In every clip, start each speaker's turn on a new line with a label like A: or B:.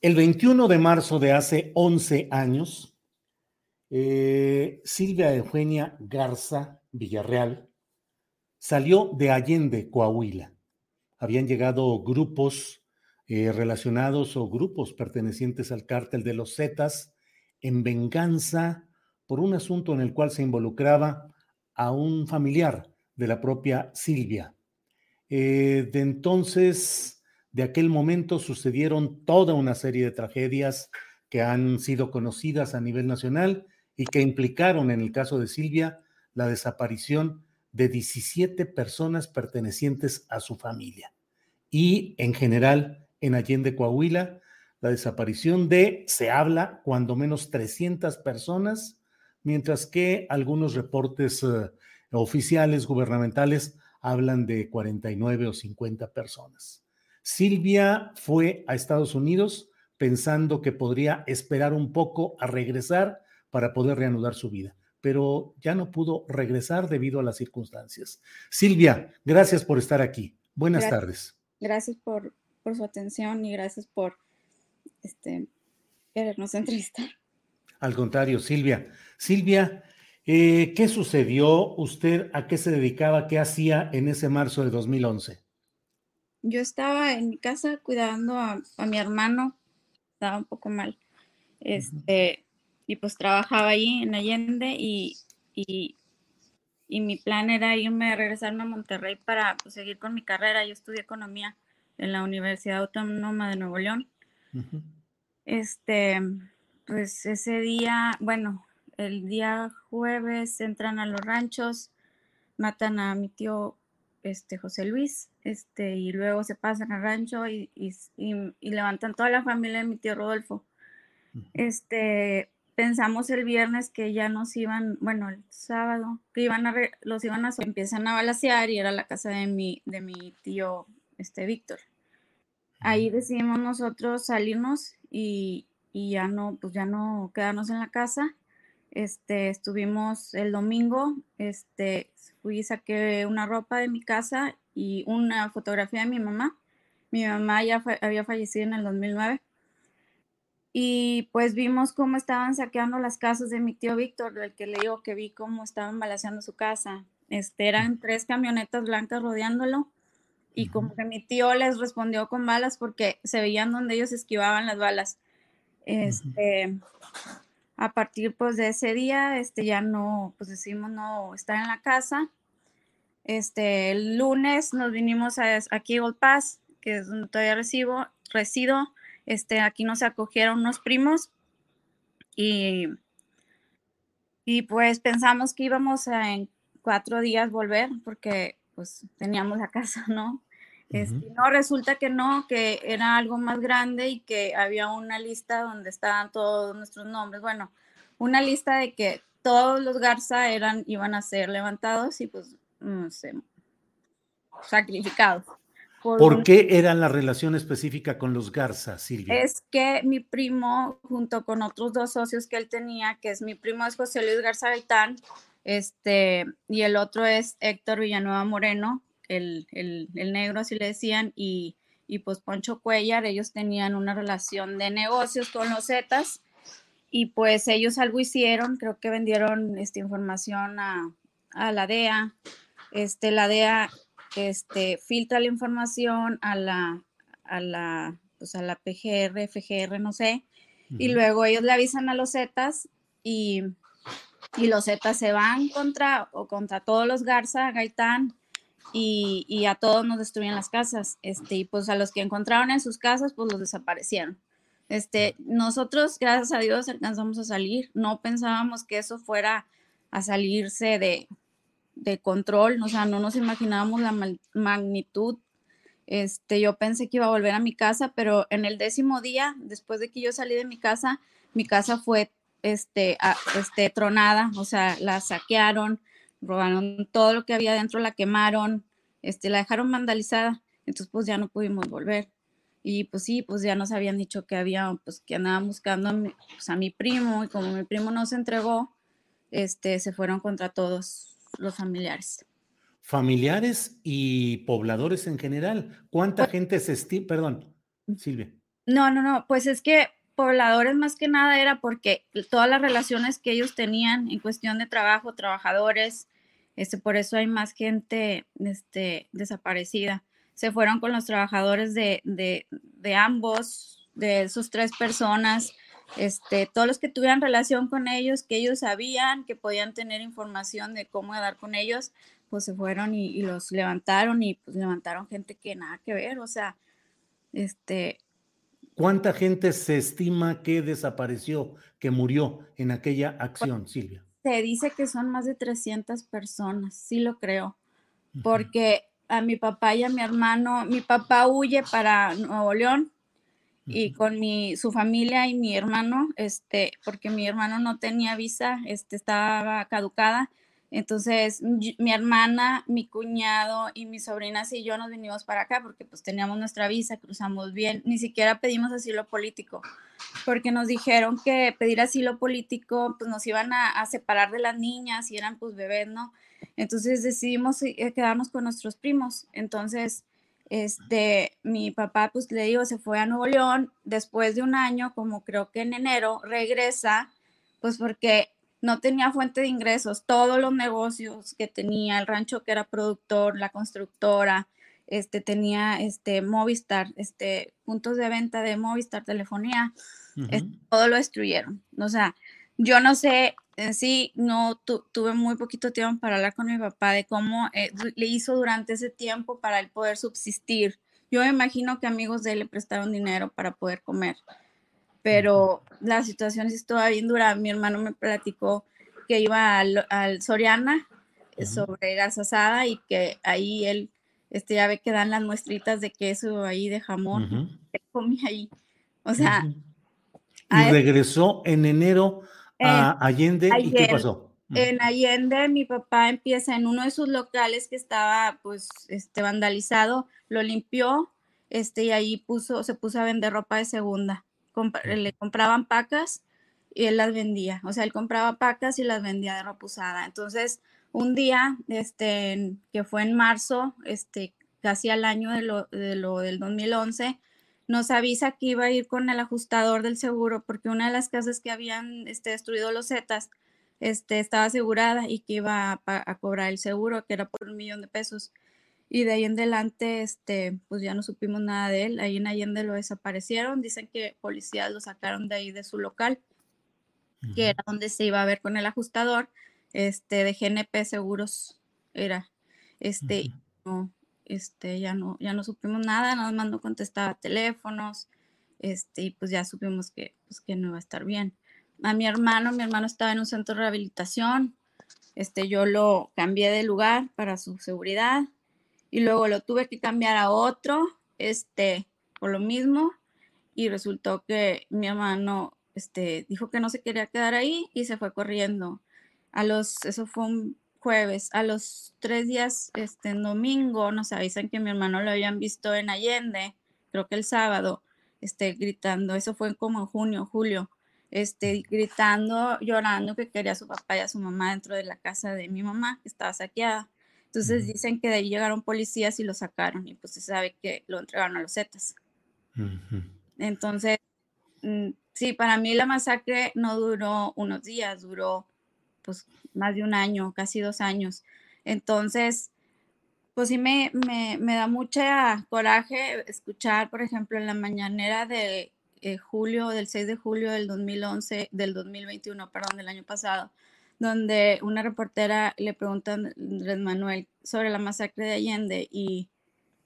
A: El 21 de marzo de hace 11 años, eh, Silvia Eugenia Garza Villarreal salió de Allende, Coahuila. Habían llegado grupos eh, relacionados o grupos pertenecientes al cártel de los Zetas en venganza por un asunto en el cual se involucraba a un familiar de la propia Silvia. Eh, de entonces, de aquel momento sucedieron toda una serie de tragedias que han sido conocidas a nivel nacional y que implicaron, en el caso de Silvia, la desaparición de 17 personas pertenecientes a su familia. Y en general, en Allende, Coahuila, la desaparición de, se habla, cuando menos 300 personas, mientras que algunos reportes uh, oficiales gubernamentales hablan de 49 o 50 personas. Silvia fue a Estados Unidos pensando que podría esperar un poco a regresar para poder reanudar su vida, pero ya no pudo regresar debido a las circunstancias. Silvia, gracias por estar aquí. Buenas
B: gracias,
A: tardes.
B: Gracias por, por, su atención y gracias por este, querernos entrevistar.
A: Al contrario, Silvia. Silvia, eh, ¿qué sucedió? ¿Usted a qué se dedicaba? ¿Qué hacía en ese marzo de 2011?
B: Yo estaba en mi casa cuidando a, a mi hermano, estaba un poco mal. Este, uh -huh. Y pues trabajaba ahí en Allende y, y, y, mi plan era irme a regresarme a Monterrey para pues, seguir con mi carrera. Yo estudié economía en la Universidad Autónoma de Nuevo León. Uh -huh. Este, pues ese día, bueno, el día jueves entran a los ranchos, matan a mi tío este, José Luis, este, y luego se pasan al rancho y, y, y, y levantan toda la familia de mi tío Rodolfo. Este, pensamos el viernes que ya nos iban, bueno, el sábado, que iban a, re, los iban a, empiezan a balasear y era la casa de mi, de mi tío, este, Víctor. Ahí decidimos nosotros salirnos y, y ya no, pues ya no quedarnos en la casa. Este, estuvimos el domingo, este, fui y saqué una ropa de mi casa y una fotografía de mi mamá. Mi mamá ya fa había fallecido en el 2009. Y pues vimos cómo estaban saqueando las casas de mi tío Víctor, del que le digo que vi cómo estaban balaseando su casa. Este, eran tres camionetas blancas rodeándolo y como que mi tío les respondió con balas porque se veían donde ellos esquivaban las balas. Este, a partir pues de ese día, este, ya no, pues decidimos no estar en la casa. Este, el lunes nos vinimos a, aquí a Old Pass, que es donde todavía recibo, resido. Este, aquí nos acogieron unos primos y, y pues pensamos que íbamos a en cuatro días volver porque pues teníamos la casa, ¿no? Este, no, resulta que no, que era algo más grande y que había una lista donde estaban todos nuestros nombres. Bueno, una lista de que todos los Garza eran, iban a ser levantados y pues, no sé, sacrificados.
A: Por, ¿Por qué era la relación específica con los Garza, Silvia?
B: Es que mi primo, junto con otros dos socios que él tenía, que es mi primo es José Luis Garza Gaitán, este, y el otro es Héctor Villanueva Moreno, el, el, el negro, así le decían, y, y pues Poncho Cuellar, ellos tenían una relación de negocios con los Zetas y pues ellos algo hicieron, creo que vendieron esta información a, a la DEA, este, la DEA este, filtra la información a la, a la, pues a la PGR, FGR, no sé, y luego ellos le avisan a los Zetas y, y los Zetas se van contra, o contra todos los Garza, Gaitán, y, y, a todos nos destruyen las casas, este, y pues a los que encontraron en sus casas, pues los desaparecieron. Este, nosotros, gracias a Dios, alcanzamos a salir, no pensábamos que eso fuera a salirse de, de control, o sea, no nos imaginábamos la magnitud. Este, yo pensé que iba a volver a mi casa, pero en el décimo día, después de que yo salí de mi casa, mi casa fue este, este, tronada, o sea, la saquearon, robaron todo lo que había dentro, la quemaron, este, la dejaron vandalizada, entonces pues ya no pudimos volver. Y pues sí, pues ya nos habían dicho que había, pues que andaban buscando a mi, pues, a mi primo y como mi primo no se entregó, este, se fueron contra todos los familiares.
A: Familiares y pobladores en general. ¿Cuánta pues gente se estima? Perdón, Silvia.
B: No, no, no, pues es que pobladores más que nada era porque todas las relaciones que ellos tenían en cuestión de trabajo, trabajadores, este, por eso hay más gente este, desaparecida. Se fueron con los trabajadores de, de, de ambos, de esos tres personas, este, todos los que tuvieran relación con ellos, que ellos sabían que podían tener información de cómo dar con ellos, pues se fueron y, los levantaron y pues levantaron gente que nada que ver, o sea, este...
A: ¿Cuánta gente se estima que desapareció, que murió en aquella acción, Silvia?
B: Se dice que son más de 300 personas, sí lo creo, porque a mi papá y a mi hermano, mi papá huye para Nuevo León, y con mi, su familia y mi hermano, este, porque mi hermano no tenía visa, este, estaba caducada. Entonces, mi hermana, mi cuñado y mis sobrinas y yo nos vinimos para acá porque pues teníamos nuestra visa, cruzamos bien, ni siquiera pedimos asilo político, porque nos dijeron que pedir asilo político pues nos iban a, a separar de las niñas y eran pues bebés, ¿no? Entonces decidimos eh, quedarnos con nuestros primos. Entonces, este, mi papá, pues le digo, se fue a Nuevo León, después de un año, como creo que en enero, regresa, pues porque no tenía fuente de ingresos, todos los negocios que tenía, el rancho que era productor, la constructora, este, tenía este, Movistar, este, puntos de venta de Movistar, telefonía, todo lo destruyeron. O sea, yo no sé en sí no tuve muy poquito tiempo para hablar con mi papá de cómo eh, le hizo durante ese tiempo para él poder subsistir. Yo imagino que amigos de él le prestaron dinero para poder comer, pero la situación sí estaba bien dura. Mi hermano me platicó que iba al, Soriana eh, sobre gas asada y que ahí él, este, ya ve que dan las muestritas de queso ahí de jamón, comí ahí. O sea...
A: Y regresó en enero a Allende, ¿y qué pasó?
B: En Allende mi papá empieza en uno de sus locales que estaba pues este vandalizado, lo limpió, este y ahí puso se puso a vender ropa de segunda. le compraban pacas y él las vendía, o sea, él compraba pacas y las vendía de ropa usada. Entonces, un día este que fue en marzo, este casi al año de lo, de lo del 2011, nos avisa que iba a ir con el ajustador del seguro porque una de las casas que habían este, destruido los Zetas este, estaba asegurada y que iba a, cobrar el seguro, que era por un millón de pesos. Y de ahí en adelante, este, pues ya no supimos nada de él. Ahí en Allende lo desaparecieron. Dicen que policías lo sacaron de ahí de su local, que era donde se iba a ver con el ajustador, este, de GNP Seguros era. Este, no, este, ya no, ya no supimos nada, nada más no contestaba teléfonos, este, y pues ya supimos que, pues, que no iba a estar bien. A mi hermano, mi hermano estaba en un centro de rehabilitación, este, yo lo cambié de lugar para su seguridad y luego lo tuve que cambiar a otro, este, por lo mismo, y resultó que mi hermano, este, dijo que no se quería quedar ahí y se fue corriendo. A los, eso fue un jueves. A los tres días, este, en domingo, nos avisan que mi hermano lo habían visto en Allende, creo que el sábado, este, gritando, eso fue como en junio, julio, este, gritando, llorando que quería a su papá y a su mamá dentro de la casa de mi mamá, que estaba saqueada. Entonces dicen que de ahí llegaron policías y lo sacaron y pues se sabe que lo entregaron a los Zetas. Entonces, mm, sí, para mí la masacre no duró unos días, duró pues más de un año, casi dos años. Entonces, pues sí me, me, me da mucha coraje escuchar, por ejemplo, en la mañanera de eh, julio, del 6 de julio del 2011, del 2021, perdón, del año pasado, donde una reportera le pregunta a Andrés Manuel sobre la masacre de Allende y,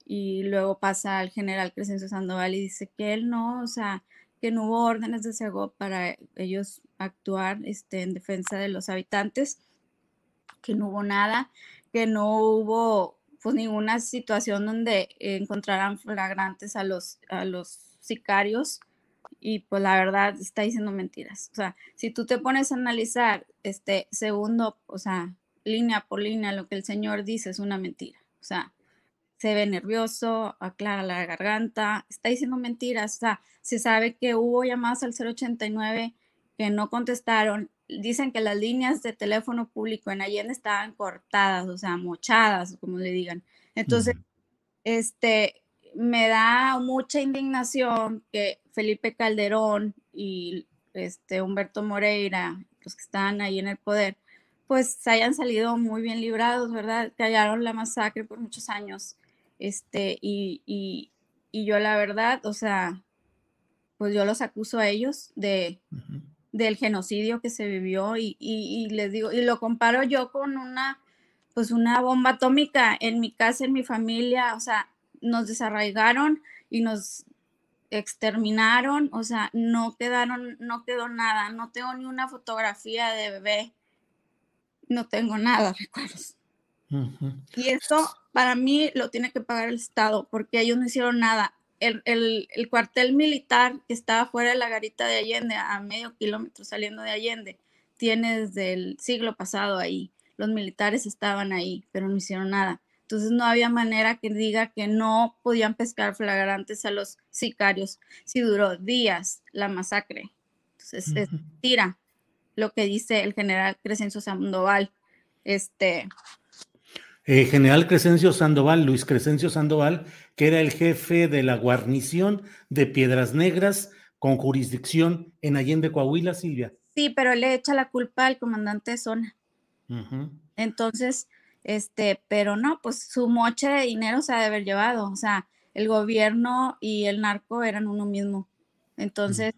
B: y luego pasa al general Crescencio Sandoval y dice que él no, o sea, que no hubo órdenes de Segov para ellos actuar este, en defensa de los habitantes, que no hubo nada, que no hubo pues ninguna situación donde encontraran flagrantes a los, a los sicarios y pues la verdad está diciendo mentiras. O sea, si tú te pones a analizar este segundo, o sea, línea por línea, lo que el Señor dice es una mentira. O sea, se ve nervioso, aclara la garganta, está diciendo mentiras. O sea, se sabe que hubo llamadas al 089 que no contestaron. Dicen que las líneas de teléfono público en Allende estaban cortadas, o sea, mochadas, como le digan. Entonces, este, me da mucha indignación que Felipe Calderón y este Humberto Moreira, los que están ahí en el poder, pues hayan salido muy bien librados, ¿verdad? Callaron la masacre por muchos años. Este, y, y, y yo la verdad, o sea, pues yo los acuso a ellos de, del genocidio que se vivió y, y, les digo, y lo comparo yo con una, pues una bomba atómica en mi casa, en mi familia, o sea, nos desarraigaron y nos exterminaron, o sea, no quedaron, no quedó nada, no tengo ni una fotografía de bebé, no tengo nada, recuerdos. Y eso para mí lo tiene que pagar el Estado, porque ellos no hicieron nada. El, el, el, cuartel militar que estaba fuera de la garita de Allende, a medio kilómetro saliendo de Allende, tiene desde el siglo pasado ahí. Los militares estaban ahí, pero no hicieron nada. Entonces no había manera que diga que no podían pescar flagrantes a los sicarios si duró días la masacre. Entonces es tira lo que dice el general Crescencio Sandoval. Este.
A: Eh, general Crescencio Sandoval, Luis Crescencio Sandoval, que era el jefe de la guarnición de Piedras Negras con jurisdicción en Allende, Coahuila, Silvia.
B: Sí, pero le echa la culpa al comandante de zona. Entonces, este, pero no, pues su moche de dinero se ha de haber llevado, o sea, el gobierno y el narco eran uno mismo. Entonces,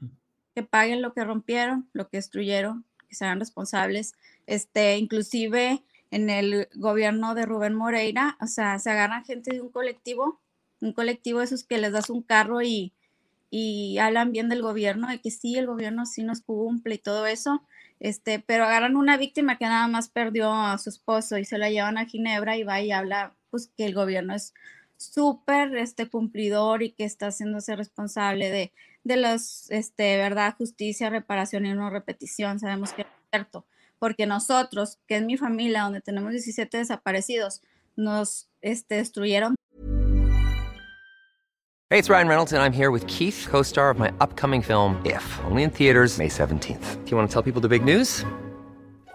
B: que paguen lo que rompieron, lo que destruyeron, que sean responsables. Este, inclusive en el gobierno de Rubén Moreira, o sea, se agarran gente de un colectivo, un colectivo de esos que les das un carro y, y hablan bien del gobierno, de que sí, el gobierno sí nos cumple y todo eso, este, pero agarran una víctima que nada más perdió a su esposo y se la llevan a Ginebra y va y habla pues que el gobierno es súper este, cumplidor y que está haciéndose responsable de, de los, este, verdad, justicia, reparación y no repetición. Sabemos que es cierto, porque nosotros, que es mi familia, donde tenemos 17 desaparecidos, nos este, destruyeron.
C: Hey, it's Ryan Reynolds, and I'm here with Keith, co star of my upcoming film, If, only in theaters, May 17th. Do you want to tell people the big news?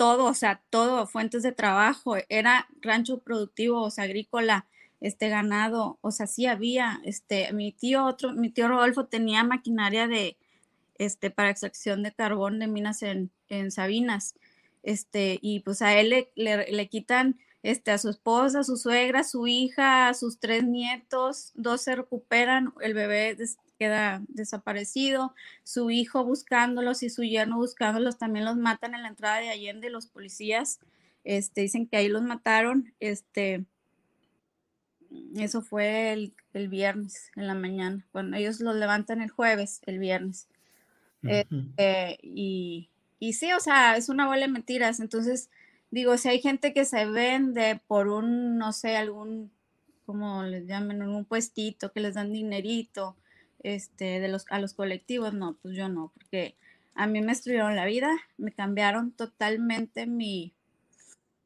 B: Todo, o sea, todo, fuentes de trabajo, era rancho productivo, o sea, agrícola, este ganado, o sea, sí había, este, mi tío otro, mi tío Rodolfo tenía maquinaria de este, para extracción de carbón de minas en, en Sabinas. Este, y pues a él le, le, quitan este, a su esposa, su suegra, su hija, sus tres nietos, dos se recuperan, el bebé queda desaparecido, su hijo buscándolos y su yerno buscándolos, también los matan en la entrada de Allende, los policías, este, dicen que ahí los mataron, este, eso fue el, el viernes en la mañana, cuando ellos los levantan el jueves, el viernes. Este, y, y sí, o sea, es una bola de mentiras, entonces digo, si hay gente que se vende por un, no sé, algún, como les llaman, un puestito, que les dan dinerito, este, de los, a los colectivos, no, pues yo no, porque a mí me destruyeron la vida, me cambiaron totalmente mi,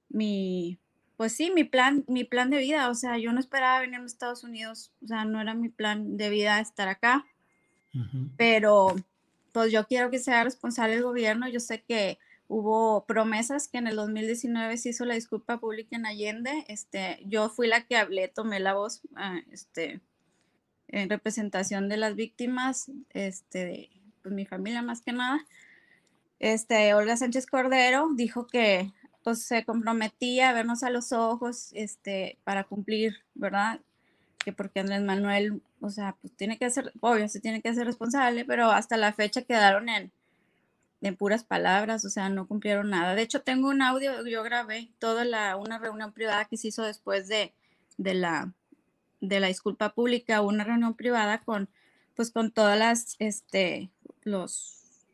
B: mi, pues sí, mi plan, mi plan de vida, o sea, yo no esperaba venir a Estados Unidos, o sea, no era mi plan de vida estar acá, pero pues yo quiero que sea responsable el gobierno, yo sé que hubo promesas que en el 2019 se hizo la disculpa pública en Allende. Este, yo fui la que hablé, tomé la voz ah, este, en representación de las víctimas, este, pues mi familia más que nada. Este, Olga Sánchez Cordero dijo que pues, se comprometía a vernos a los ojos este, para cumplir, ¿verdad? Que porque Andrés Manuel, o sea, pues tiene que ser, obvio, se tiene que ser responsable, pero hasta la fecha quedaron en, en puras palabras, o sea, no cumplieron nada. De hecho, tengo un audio, yo grabé toda la, una reunión privada que se hizo después de, de, la, de la disculpa pública, una reunión privada con, pues, con todas las, este, los,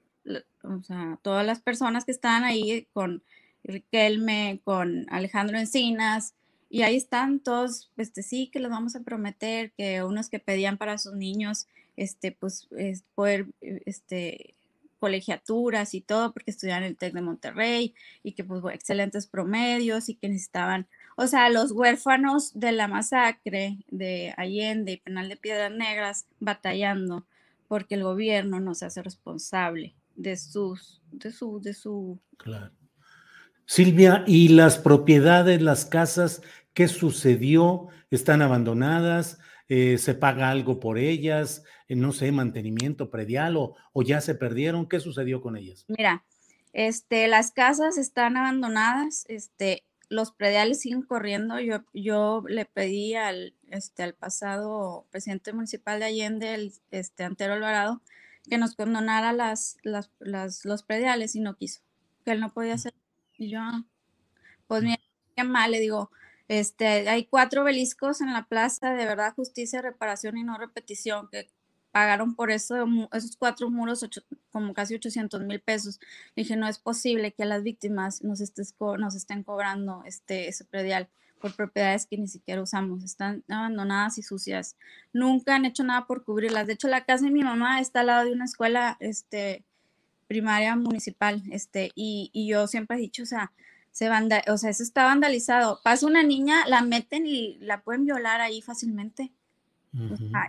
B: o sea, todas las personas que estaban ahí, con Riquelme, con Alejandro Encinas, y ahí están todos, este, sí, que les vamos a prometer que unos que pedían para sus niños, este, pues, es poder, este, colegiaturas y todo, porque estudiaban el TEC de Monterrey y que pues excelentes promedios y que necesitaban, o sea, los huérfanos de la masacre de Allende y Penal de Piedras Negras batallando porque el gobierno no se hace responsable de sus, de su, de su.
A: Claro. Silvia, ¿y las propiedades, las casas, qué sucedió? ¿Están abandonadas? Eh, se paga algo por ellas, eh, no sé, mantenimiento predial o, o, ya se perdieron. ¿Qué sucedió con ellas?
B: Mira, este, las casas están abandonadas, este, los prediales siguen corriendo. Yo, yo le pedí al, este, al pasado presidente municipal de Allende, el, este, Antero Alvarado, que nos condonara las, las, las, los prediales y no quiso, que él no podía hacer. Y yo, ah, pues mira, qué mal, le digo, este, hay cuatro obeliscos en la plaza de verdad, justicia, reparación y no repetición que pagaron por eso, esos cuatro muros como casi 800 mil pesos. Dije, no es posible que a las víctimas nos, estén cobrando este, ese predial por propiedades que ni siquiera usamos, están abandonadas y sucias. Nunca han hecho nada por cubrirlas. De hecho, la casa de mi mamá está al lado de una escuela este, primaria municipal, este, y yo siempre he dicho, o sea, se o sea, eso está vandalizado. Pasa una niña, la meten y la pueden violar ahí fácilmente.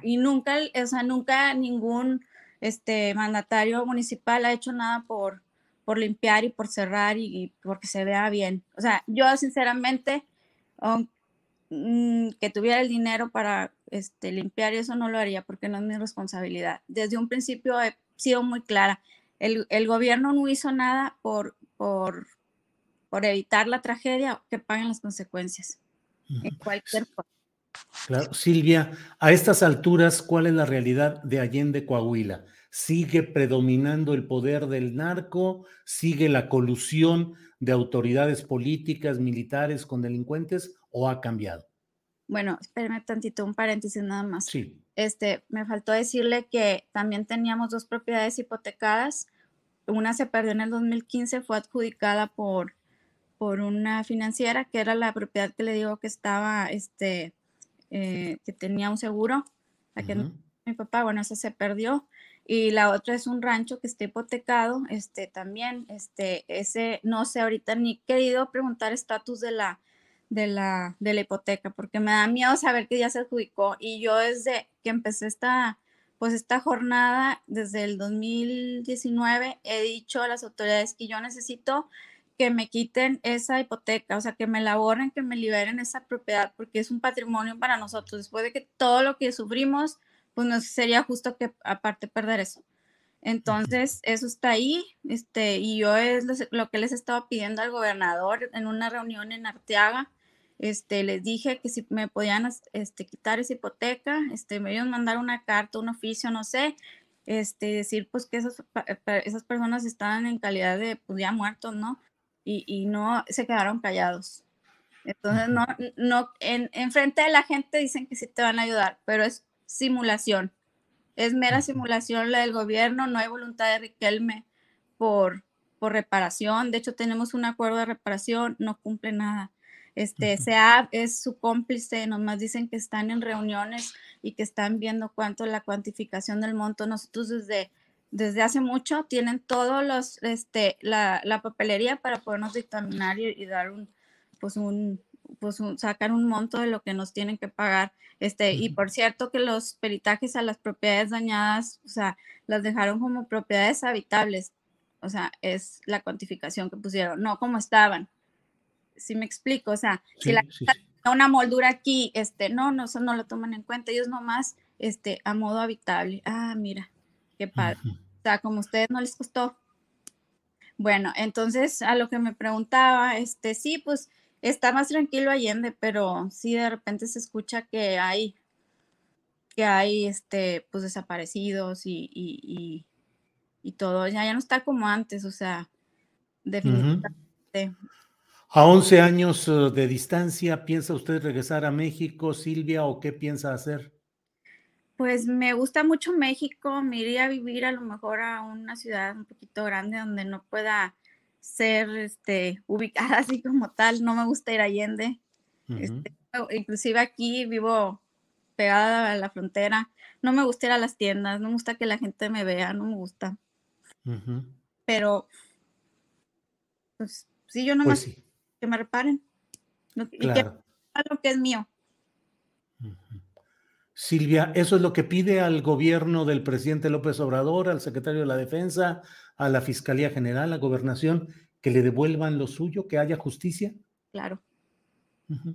B: y nunca, o sea, nunca ningún este mandatario municipal ha hecho nada por, por limpiar y por cerrar y, porque se vea bien. O sea, yo sinceramente, mm, que tuviera el dinero para este, limpiar eso no lo haría porque no es mi responsabilidad. Desde un principio he sido muy clara. El, el gobierno no hizo nada por, por por evitar la tragedia, que paguen las consecuencias en cualquier forma.
A: Claro, Silvia, a estas alturas, ¿cuál es la realidad de Allende Coahuila? ¿Sigue predominando el poder del narco? ¿Sigue la colusión de autoridades políticas, militares con delincuentes o ha cambiado?
B: Bueno, espérame tantito, un paréntesis nada más. Sí. Este, me faltó decirle que también teníamos dos propiedades hipotecadas. Una se perdió en el 2015, fue adjudicada por por una financiera que era la propiedad que le digo que estaba, este, eh, que tenía un seguro, la que mi papá, bueno, esa se perdió. Y la otra es un rancho que está hipotecado, este, también, este, ese, no sé, ahorita ni he querido preguntar estatus de la, de la, de la hipoteca, porque me da miedo saber que ya se adjudicó. Y yo desde que empecé esta, pues esta jornada, desde el 2019, he dicho a las autoridades que yo necesito que me quiten esa hipoteca, o sea, que me la borren, que me liberen esa propiedad, porque es un patrimonio para nosotros. Después de que todo lo que sufrimos, pues no sería justo que aparte perder eso. Entonces, eso está ahí, este, y yo es lo que les estaba pidiendo al gobernador en una reunión en Arteaga, este, les dije que si me podían este, quitar esa hipoteca, este, me iban a mandar una carta, un oficio, no sé, este, decir pues que esas, esas personas estaban en calidad de pues, ya muertos, ¿no? Y, y no se quedaron callados. Entonces, no, no, en, en, frente de la gente dicen que sí te van a ayudar, pero es simulación. Es mera simulación la del gobierno, no hay voluntad de Riquelme por, por reparación. De hecho, tenemos un acuerdo de reparación, no cumple nada. Este, SEA es su cómplice, nomás dicen que están en reuniones y que están viendo cuánto la cuantificación del monto. Nosotros desde, desde hace mucho tienen todos los, este, la, la papelería para podernos dictaminar y, dar un, pues un, pues sacar un monto de lo que nos tienen que pagar. Este, y por cierto que los peritajes a las propiedades dañadas, o sea, las dejaron como propiedades habitables. O sea, es la cuantificación que pusieron, no como estaban si me explico, o sea, si la una moldura aquí, este, no, no, eso no lo toman en cuenta, ellos nomás, este, a modo habitable. Ah, mira, qué padre. O sea, como a ustedes no les costó. Bueno, entonces a lo que me preguntaba, este, sí, pues está más tranquilo Allende, pero sí de repente se escucha que hay, que hay, este, pues desaparecidos y, y, y, todo, ya, ya no está como antes, o sea, definitivamente.
A: A 11 años eh, de distancia, ¿piensa usted regresar a México, Silvia, o qué piensa hacer?
B: Pues me gusta mucho México, me iría a vivir a lo mejor a una ciudad un poquito grande donde no pueda ser este, ubicada así como tal, no me gusta ir a Allende. Este, inclusive aquí vivo pegada a la frontera, no me gusta ir a las tiendas, no me gusta que la gente me vea, no me gusta. Pero, pues sí, yo no
A: pues
B: me que me reparen. Y que lo que es mío.
A: Silvia, ¿eso es lo que pide al gobierno del presidente López Obrador, al secretario de la Defensa, a la Fiscalía General, a la Gobernación, que le devuelvan lo suyo, que haya justicia?
B: Claro.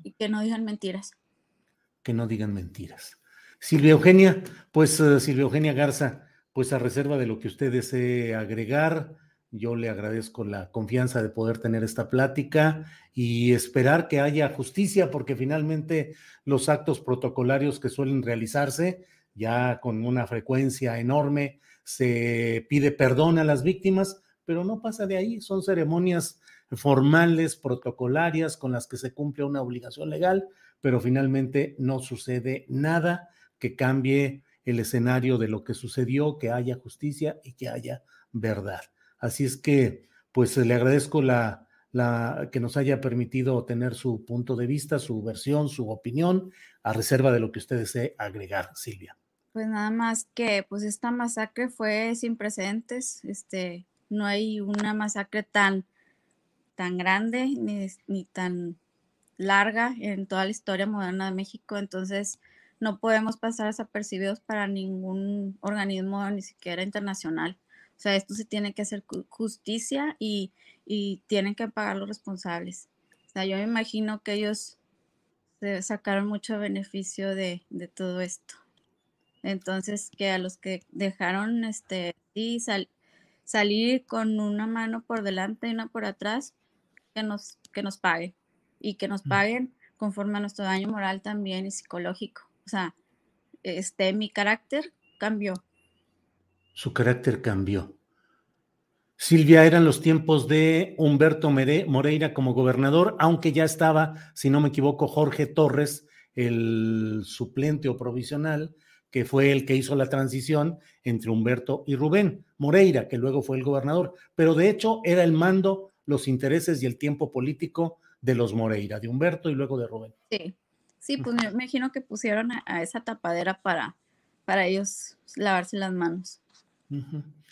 B: Y que no digan mentiras.
A: Que no digan mentiras. Silvia Eugenia, pues eh, Silvia Eugenia Garza, pues a reserva de lo que usted desee agregar, yo le agradezco la confianza de poder tener esta plática y esperar que haya justicia, porque finalmente los actos protocolarios que suelen realizarse, ya con una frecuencia enorme, se pide perdón a las víctimas, pero no pasa de ahí, son ceremonias formales, protocolarias, con las que se cumple una obligación legal, pero finalmente no sucede nada que cambie el escenario de lo que sucedió, que haya justicia y que haya verdad. Así es que, pues le agradezco la, que nos haya permitido tener su punto de vista, su versión, su opinión, a reserva de lo que usted desee agregar, Silvia.
B: Pues nada más que, pues esta masacre fue sin precedentes, este, no hay una masacre tan, tan grande ni, ni tan larga en toda la historia moderna de México, entonces no podemos pasar desapercibidos para ningún organismo, ni siquiera internacional. O sea, esto se tiene que hacer justicia y, tienen que pagar los responsables. O sea, yo me imagino que ellos se sacaron mucho beneficio de, todo esto. Entonces, que a los que dejaron este, sí, salir con una mano por delante y una por atrás, que nos, que nos paguen y que nos mm. paguen conforme a nuestro daño moral también y psicológico. O sea, este, mi carácter cambió
A: su carácter cambió. Silvia, eran los tiempos de Humberto Moreira como gobernador, aunque ya estaba, si no me equivoco, Jorge Torres, el suplente o provisional, que fue el que hizo la transición entre Humberto y Rubén Moreira, que luego fue el gobernador. Pero de hecho era el mando, los intereses y el tiempo político de los Moreira, de Humberto y luego de Rubén.
B: Sí, sí, pues me imagino que pusieron a, esa tapadera para, para ellos lavarse las manos.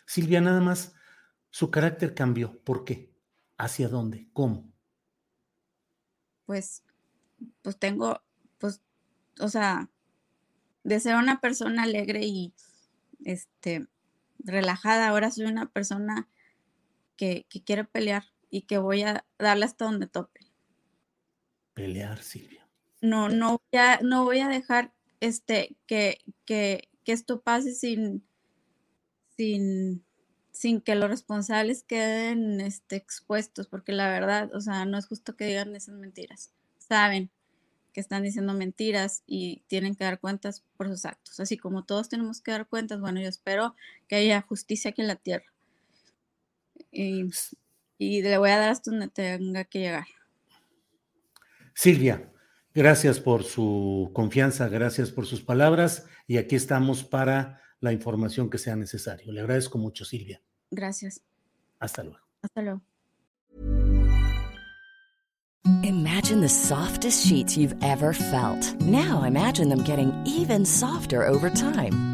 A: Silvia, nada más, su carácter cambió. ¿Por qué? ¿Hacia dónde? ¿Cómo?
B: Pues, pues tengo, pues, o sea, de ser una persona alegre y, este, relajada, ahora soy una persona que, que quiere pelear y que voy a darle hasta donde tope.
A: Pelear, Silvia.
B: No, no voy a, no voy a dejar este, que, que, que esto pase sin, sin, sin que los responsables queden este, expuestos, porque la verdad, o sea, no es justo que digan esas mentiras. Saben, que están diciendo mentiras y tienen que dar cuentas por sus actos. Así como todos tenemos que dar cuentas, bueno, yo espero que haya justicia aquí en la tierra. Y, y le voy a dar hasta donde tenga que llegar.
A: Silvia, gracias por su confianza, gracias por sus palabras y aquí estamos para la información que sea necesario. Le agradezco mucho, Silvia.
B: Gracias.
A: Hasta luego.
B: Hasta luego.
D: Imagine the softest sheets you've ever felt. Now imagine them getting even softer over time.